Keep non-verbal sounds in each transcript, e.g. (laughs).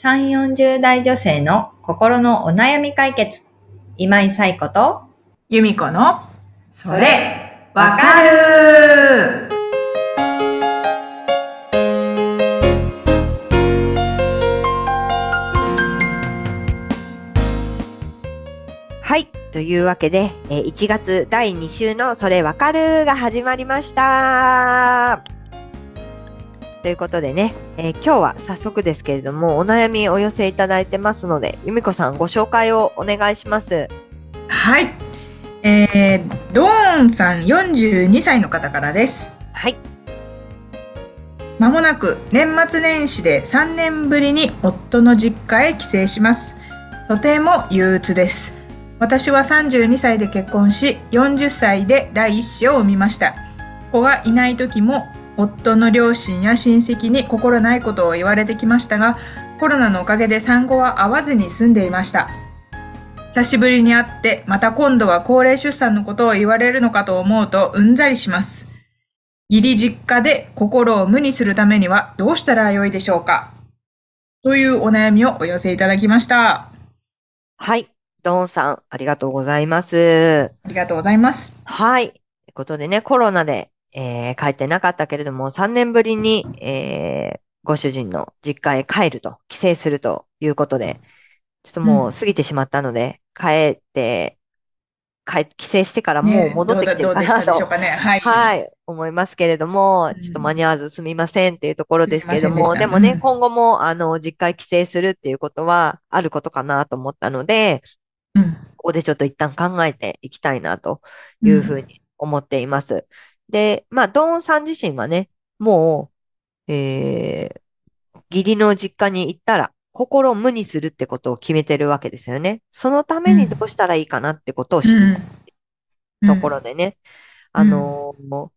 3、40代女性の心のお悩み解決。今井冴子と、由美子の、それ、わかるはい。というわけで、えー1月第2週のそれわかるが始まりました。ということでね、えー今日は早速ですけれども、お悩みお寄せいただいてますので、由美子さんご紹介をお願いします。はい。えー、ドーンさん42歳の方からです。はい。まもなく年末年始で3年ぶりに夫の実家へ帰省します。とても憂鬱です。私は32歳で結婚し、40歳で第一子を産みました。子がいない時も夫の両親や親戚に心ないことを言われてきましたが、コロナのおかげで産後は会わずに住んでいました。久しぶりに会って、また今度は高齢出産のことを言われるのかと思うとうんざりします。義理実家で心を無にするためにはどうしたらよいでしょうかというお悩みをお寄せいただきました。はい。ドーンさん、ありがとうございます。ありがとうございます。はい。ということでね、コロナで、えー帰ってなかったけれども、3年ぶりに、えーご主人の実家へ帰ると、帰省するということで、ちょっともう過ぎてしまったので、帰って、帰、帰省してからもうね戻ってきてるかなと、でしょうかね。はい。はい、思いますけれどもう、んちょっと間に合わずすみませんっていうところですけれども、すみませんででもね、うん今後も、あの、実家へ帰省するっていうことはあることかなと思ったので、うん。ここでちょっと一旦考えていきたいなというふうに思っています。で、まあ、ドーンさん自身はね、もう、えー、義理の実家に行ったら、心を無にするってことを決めてるわけですよね。そのためにどうしたらいいかなってことを知うんるところでね、あのー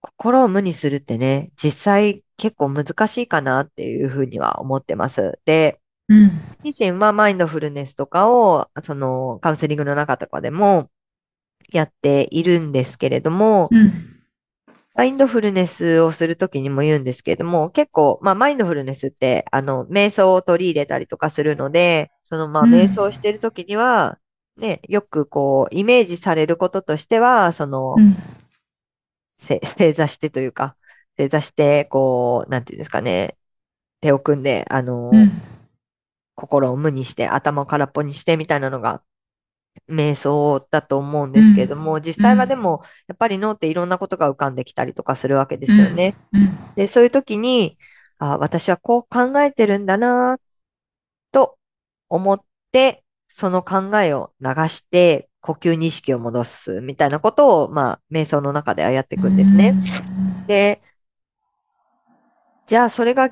心を無にするってね、実際結構難しいかなっていうふうには思ってます。で、うん。自身はマインドフルネスとかを、そのカウンセリングの中とかでもやっているんですけれども、うん。マインドフルネスをするときにも言うんですけれども、結構、まあ、マインドフルネスって、あの、瞑想を取り入れたりとかするので、その、まあ、うん瞑想してるときには、ね、よくこう、イメージされることとしては、そのう、ん。せ正座してというか、正座して、こう、なんていうんですかね、手を組んで、あの、うん。心を無にして、頭を空っぽにしてみたいなのが、瞑想だと思うんですけれども、実際はでも、やっぱり脳っていろんなことが浮かんできたりとかするわけですよね。うん。で、そういう時に、あ、私はこう考えてるんだな、と思って、その考えを流して、呼吸に意識を戻すみたいなことを、まあ、瞑想の中ではやっていくんですね。で、じゃあそれが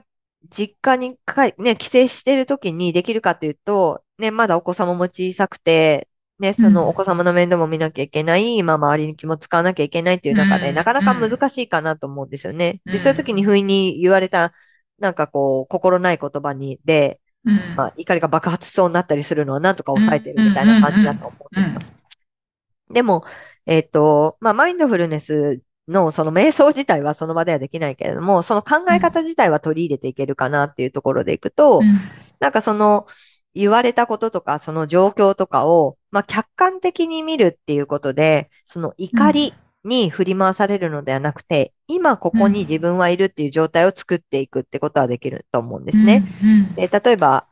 実家にかい、ね、帰省してる時にできるかというと、ね、まだお子様も小さくて、ね、そうん。のお子様の面倒も見なきゃいけない、まあ周りに気も使わなきゃいけないっていう中で、うん。なかなか難しいかなと思うんですよね。で、うん。そういう時に不意に言われた、なんかこう、心ない言葉に、で、うん。まあ怒りが爆発しそうになったりするのはなんとか抑えてるみたいな感じだと思っています。でも、えっと、まあ、マインドフルネスのその瞑想自体はその場ではできないけれども、その考え方自体は取り入れていけるかなっていうところでいくと、うん。なんかその言われたこととか、その状況とかを、まあ、客観的に見るっていうことで、その怒りに振り回されるのではなくて、今ここに自分はいるっていう状態を作っていくってことはできると思うんですね。。うん。で、例えば、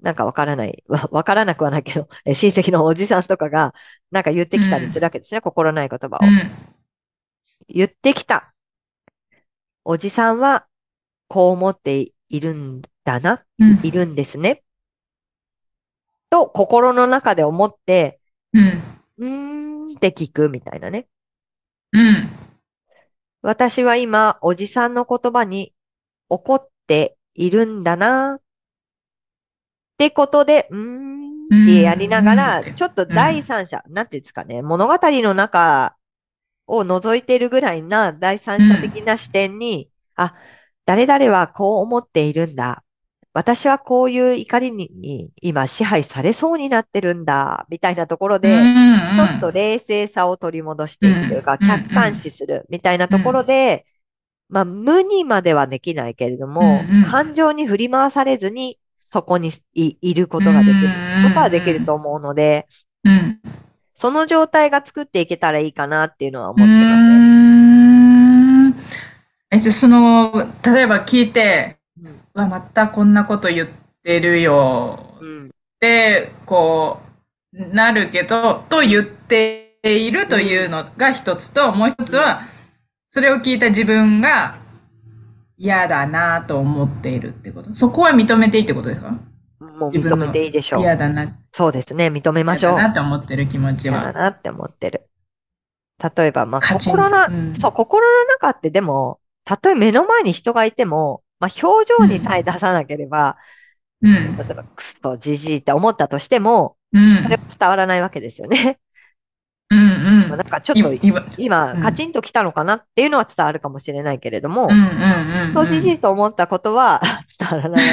なんかわからない、わわからなくはないけど、え親戚のおじさんとかが、なんか言ってきたりするわけですね、心ない言葉を。うん。言ってきた。おじさんは、こう思っているんだな、うん。いるんですね。と、心の中で思って、うん。うーんって聞くみたいなね。うん。私は今、おじさんの言葉に怒っているんだな、ってことで、うーんってやりながうら、んちょっと第三者、なんていうんですかね、物語の中を覗いているぐらいな第三者的な視点に、あ、誰々はこう思っているんだ。私はこういう怒りに今支配されそうになってるんだ、みたいなところで、ちょっと冷静さを取り戻していくというか、うん客観視するみたいなところで、まあ、無にまではできないけれども、感情に振り回されずに、そこにいいることができる。ことはできると思うので、うん。その状態が作っていけたらいいかなっていうのはう思ってます。え、じゃあその、例えば聞いて、わ、またこんなこと言ってるよ。うん。って、こう、なるけど、と言っているというのが一つと、もう一つは、それを聞いた自分が嫌だなと思っているってこと。そこは認めていいってことですか？もう認めていいでしょう。嫌だな、そうですね。認めましょう。嫌だなって思ってる気持ち嫌だは。なって思ってる。例えば、まあ、心の、うんそう、心の中ってでも、たとえ目の前に人がいても、まあ、表情にさえ出さなければ、うん。例えば、クソ、じじいって思ったとしても、うんそれは伝わらないわけですよね。うんまあうん。なんかちょっと今、うんカチンと来たのかなっていうのは伝わるかもしれないけれどもうん、うんうんうん。そうじじいと思ったことは (laughs) 伝わらない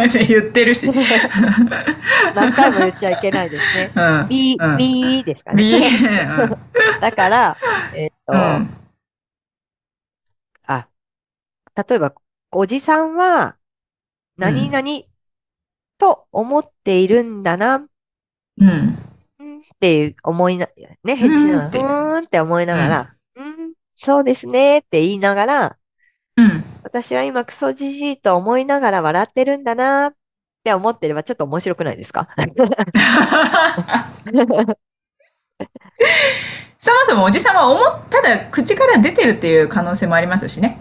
わ言ってるし。け。(laughs) 何回も言っちゃいけないですね。(laughs) うん。ビー、うんビーですかビね。ーだから、えっと、うん。あ、例えば、おじさんは、何々と思っているんだな、うん。うんっていう思いな、ね、返事しながら、うーんって思いながら、うん、そうですねって言いながら、うん。私は今クソじじいと思いながら笑ってるんだなって思ってればちょっと面白くないですか？(laughs) そもそもおじさんは思っただ口から出てるっていう可能性もありますしね。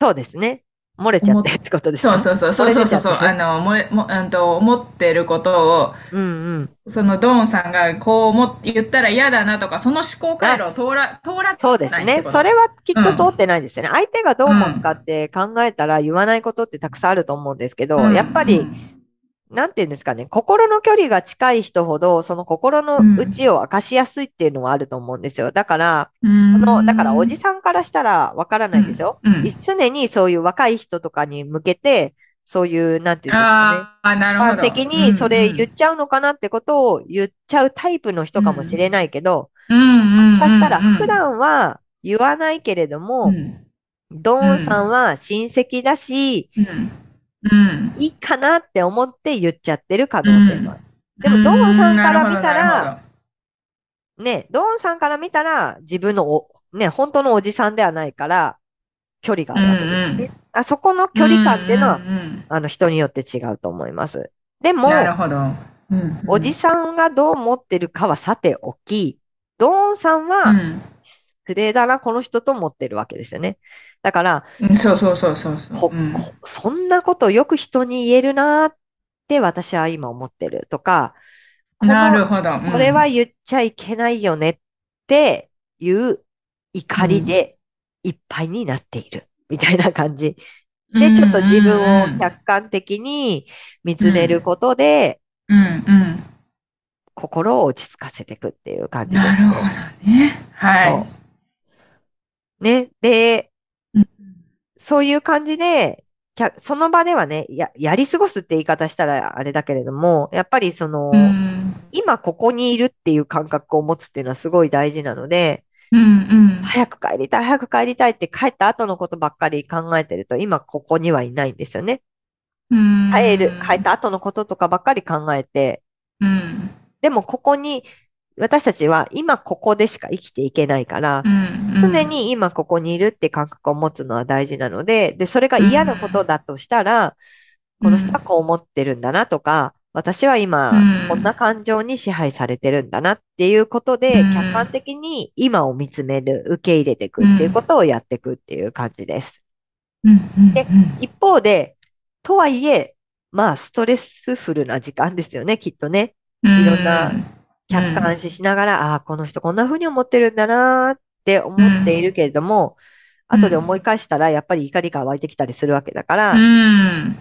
そうですね。漏れちゃってるってことですかそうそうそう。そうそうそう。あの、もれ、も、うんと、思ってることを、るうんうん。そのドーンさんがこう思っ言ったら嫌だなとか、その思考回路を通ら、通らそうですね。それはきっと通ってないですよね。相手がどう思うかって考えたら言わないことってたくさんあると思うんですけど、うん。やっぱり、なんていうんですかね、心の距離が近い人ほど、その心の内を明かしやすいっていうのはあると思うんですよ。だから、うん。その、だからおじさんからしたらわからないですよ。うん。うん。常にそういう若い人とかに向けて、そういう、なんていうんですかね。ああ、なるほど。的にそれ言っっちゃうのかなってことを言っちゃうタイプの人かもしれないけど、もしかしたらうん。普段は言わないけれども、うん。ドーンさんは親戚だし、うんうんいいかなって思って言っちゃってる可能性もある。でもドーンさんから見たらね、ドーンさんから見たら自分のお、ね、本当のおじさんではないから、距離があるわけですね。うんうんあそこの距離感っていうのは、んんあの人によって違うと思います。でもうん、なるほど。うんうんおじさんがどう思ってるかはさておき、ドーンさんうはん失礼だな、この人と思ってるわけですよね。だから、うんそうそうそうそうそう。こうんこそんなことよく人に言えるなって私は今思ってるとか、なるほど。うんこれは言っちゃいけないよねっていう怒りでいっぱいになっているみたいな感じ。で、ちょっと自分を客観的に見つめることで、うんうん。心を落ち着かせていくっていう感じですなるほどね。はい。ね。で、うんそういう感じで、その場ではね、や、やり過ごすって言い方したらあれだけれども、やっぱりその、うん今ここにいるっていう感覚を持つっていうのはすごい大事なので、うんうん。早く帰りたい、早く帰りたいって帰った後のことばっかり考えてると、今ここにはいないんですよね。うん帰る、帰った後のこととかばっかり考えて、うんでもここに、私たちは今ここでしか生きていけないからう、んうん。常に今ここにいるって感覚を持つのは大事なので、で、それが嫌なことだとしたら、この人はこう思ってるんだなとか、私は今うん。こんな感情に支配されてるんだなっていうことで、うん。客観的に今を見つめる、受け入れていくっていうことをやっていくっていう感じです。うんうん。で一方で、とはいえ、まあ、ストレスフルな時間ですよね、きっとね。うん。いろんな客観視しながら、ああ、この人こんな風に思ってるんだなーって思っているけれども、うん。後で思い返したら、やっぱり怒りが湧いてきたりするわけだから、うん。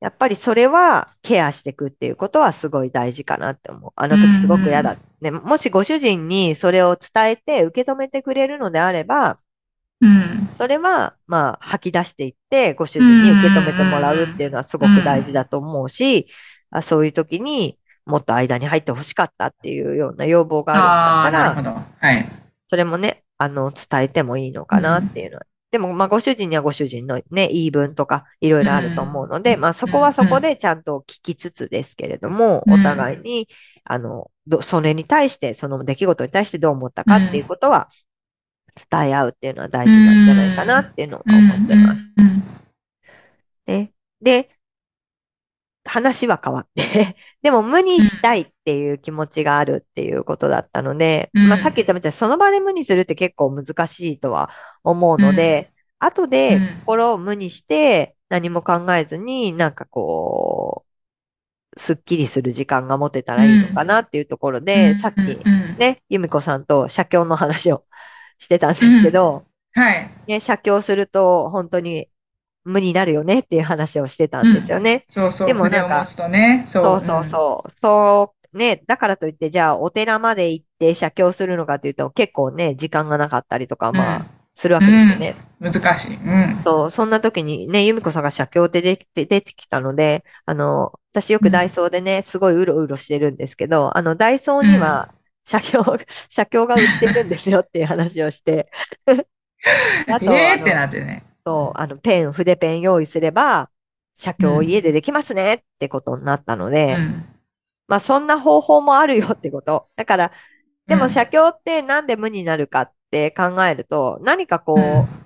やっぱりそれはケアしていくっていうことはすごい大事かなって思う。あの時すごく嫌だ。ね、もしご主人にそれを伝えて受け止めてくれるのであれば、うん。それは、まあ、吐き出していって、ご主人に受け止めてもらうっていうのはすごく大事だと思うし、あそういう時にもっと間に入ってほしかったっていうような要望があるんだったら。はい。それもね、あの、伝えてもいいのかなっていうのは。でも、まあ、ご主人にはご主人のね、言い分とか、いろいろあると思うので、まあ、そこはそこでちゃんと聞きつつですけれども、うんお互いに、あの、どそれに対して、その出来事に対してどう思ったかっていうことは、伝え合うっていうのは大事なんじゃないかなっていうのは思ってます。うんね。で、話は変わって、(laughs) でも無にしたいっていう気持ちがあるっていうことだったので、うん。まあさっき言ったみたいにその場で無にするって結構難しいとは思うので、後でうん。心を無にして何も考えずになんかこう、すっきりする時間が持てたらいいのかなっていうところで、うん。さっきうん。ね、由美子さんと写経の話をしてたんですけど、はい。ね、写経すると本当に無になるよねっていう話をしてたんですよね。そうそう。でもなんかね。そうそうそう。そう、ね、だからといって、じゃあお寺まで行って写経するのかというと、結構ね、時間がなかったりとか、うん。まあ、するわけですよね。うん難しい。うん。そう、そんな時にね、由美子さんが写経って出て出てきたので、あの、私よくダイソーでね、すごいうろうろしてるんですけど、あの、ダイソーには写経、写経が売ってるんですよっていう話をして、(laughs) (laughs) あと、えーってなってね。あの、ペン、筆ペン用意すれば、写経家でできますねってことになったので、うん。まあそんな方法もあるよってこと。だから、でうん。も写経ってなんで無になるかって考えると、何かこう、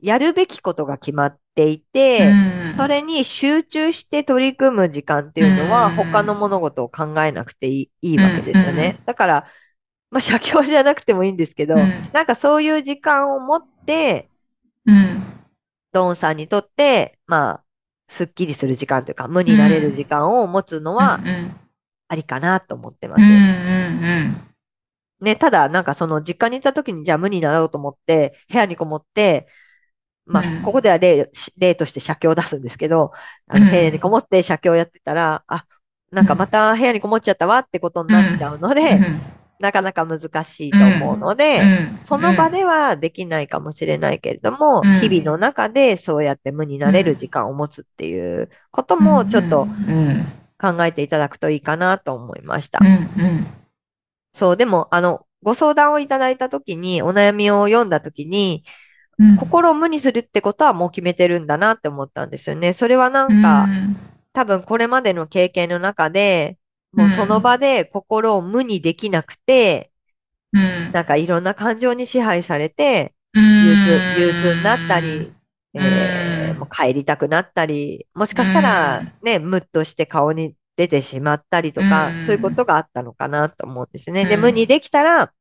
やるべきことが決まっていて、うん。それに集中して取り組む時間っていうのは、うん。他の物事を考えなくていいいいわけですよね。だから、まあ写経じゃなくてもいいんですけど、うん。なんかそういう時間を持って、うん。ドンさんにとって、まあ、すっきりする時間というか、無になれる時間を持つのはうんありかなと思ってます。うんうんね、ただ、なんかその実家に行った時に、じゃあ無になろうと思って、部屋にこもって、まあうん、ここでは例、例として写経を出すんですけど、あのうん部屋にこもって写経をやってたら、あ、なんかまた部屋にこもっちゃったわってことになっちゃうのうん。で、なかなか難しいと思うので、うんその場ではできないかもしれないけれども、うん。日々の中でそうやって無になれる時間を持つっていうこともちょっとうん考えていただくといいかなと思いました。そう、でも、あの、ご相談をいただいたときに、お悩みを読んだときに、うん。心を無にするってことはもう決めてるんだなって思ったんですよね。それはなんか、多分これまでの経験の中で、もうその場で心を無にできなくて、うん。なんかいろんな感情に支配されて、うん。憂鬱、憂鬱になったり、えーうんもう帰りたくなったり、もしかしたらね、ムッとして顔に出てしまったりとか、うん。そういうことがあったのかなと思うんですね。で、うん。無にできたら、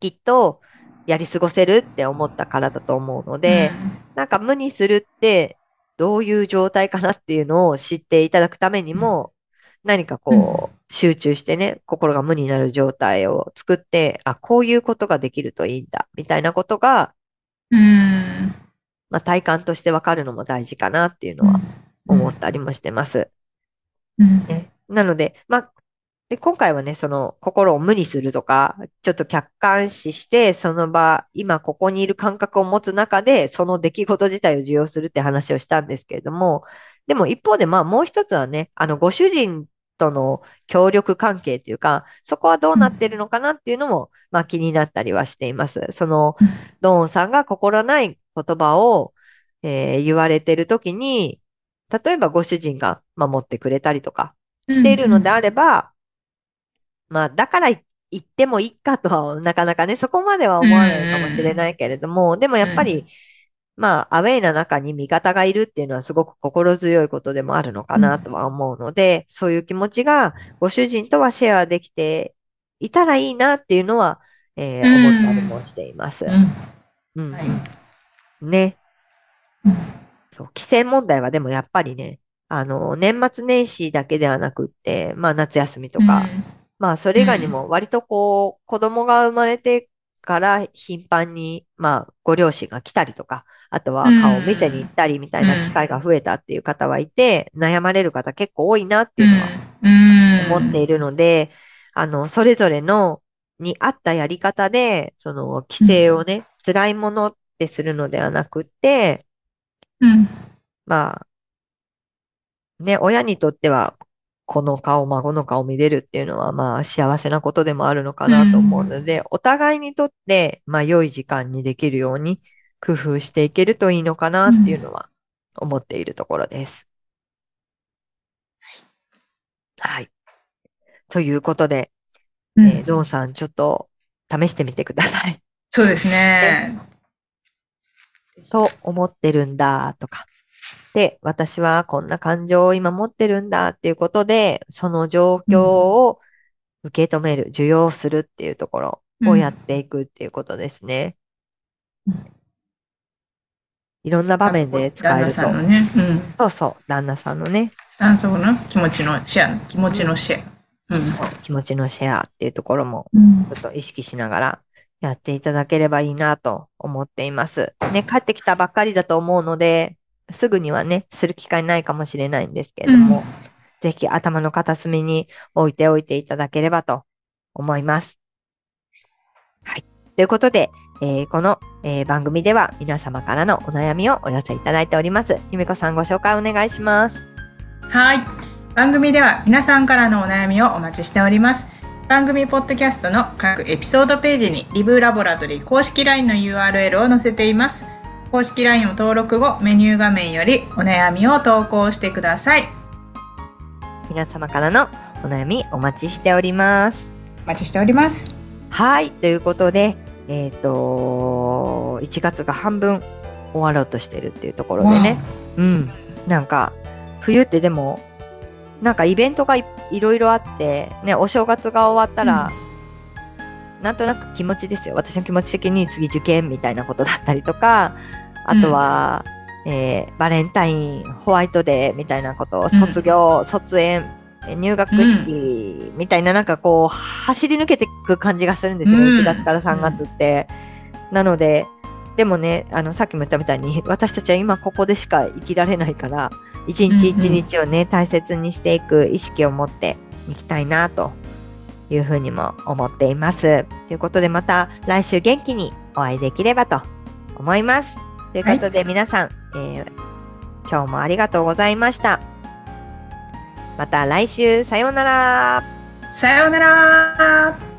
きっとやり過ごせるって思ったからだと思うので、なんか無にするってどういう状態かなっていうのを知っていただくためにも、何かこう、集中してね、心が無になる状態を作って、あ、こういうことができるといいんだ、みたいなことが、うん。まあ、体感としてわかるのも大事かなっていうのは思ったりもしてます。うん。ね、なので、まあ、で、今回はね、その心を無にするとか、ちょっと客観視して、その場、今ここにいる感覚を持つ中で、その出来事自体を受容するって話をしたんですけれども、でも一方で、まあもう一つはね、あの、ご主人との協力関係っていうか、そこはどうなってるのかなっていうのも、まあ気になったりはしています。そのうん、ドーンさんが心ない言葉を、えー言われてるときに、例えばご主人が守ってくれたりとかしているのであれば、まあ、だから言ってもいいかとは、なかなかね、そこまでは思わないかもしれないけれども、でもやっぱり、まあ、アウェイな中に味方がいるっていうのはすごく心強いことでもあるのかなとは思うので、そういう気持ちがご主人とはシェアできていたらいいなっていうのは、えーうん。思ったりもしています。うん。うん。はい。ね。うん。そう、規制問題はでもやっぱりね、あの、年末年始だけではなくって、まあ夏休みとか、まあそれ以外にも割とこう、子供が生まれてから頻繁に、まあご両親が来たりとか、あとは顔を見せに行ったりみたいな機会が増えたっていう方はいて、悩まれる方結構多いなっていうのは思っているので、あの、それぞれの、に合ったやり方で、その、規制をね、辛いものってするのではなくって、まあ、ね、親にとっては、子の顔、孫の顔見れるっていうのは、まあ、幸せなことでもあるのかなと思うので、お互いにとって、まあ、良い時間にできるように工夫していけるといいのかなっていうのは思っているところです。はい。ということで、うんえードンさん、ちょっと試してみてください。そうですね。(laughs) と思ってるんだとか。で、私はこんな感情を今持ってるんだっていうことで、その状況を受け止める、受容するっていうところをやっていくっていうことですね。うんいろんな場面で使えると旦那さん。のね。うん。そうそう、旦那さんのね、あそこの気持ちのシェア、気持ちのシェア。気持ちのシェアっていうところもうん。ちょっと意識しながらやっていただければいいなと思っています。ね、帰ってきたばっかりだと思うので、すぐにはね、する機会ないかもしれないんですけれども、うんぜひ頭の片隅に置いておいていただければと思います。はい。ということで、えーこの、えー番組では皆様からのお悩みをお寄せいただいております。ゆめこさんご紹介お願いします。はい。番組では皆さんからのお悩みをお待ちしております。番組ポッドキャストの各エピソードページにリブラボラトリー公式 LINE の URL を載せています。公式 LINE を登録後、メニュー画面よりお悩みを投稿してください。皆様からのお悩みお待ちしております。お待ちしております。はい。ということで、えっ、と、1月が半分終わろうとしてるっていうところでね。うん。なんか、冬ってでも、なんかイベントがいいろいろあって、ね、お正月が終わったら、なんとなく気持ちですよ。私の気持ち的に次受験みたいなことだったりとか、あとは、えーバレンタイン、ホワイトデーみたいなこと、うん卒業、卒園、え入学式みたいな、なんかこう、走り抜けていく感じがするんですよね、うん1月から3月って。なので、でもね、あの、さっきも言ったみたいに、私たちは今ここでしか生きられないから、一日一日をね、大切にしていく意識を持っていきたいな、というふうにも思っています。ということで、また来週元気にお会いできればと思います。ということで、皆さん、えー今日もありがとうございました。また来週、さようなら。さようなら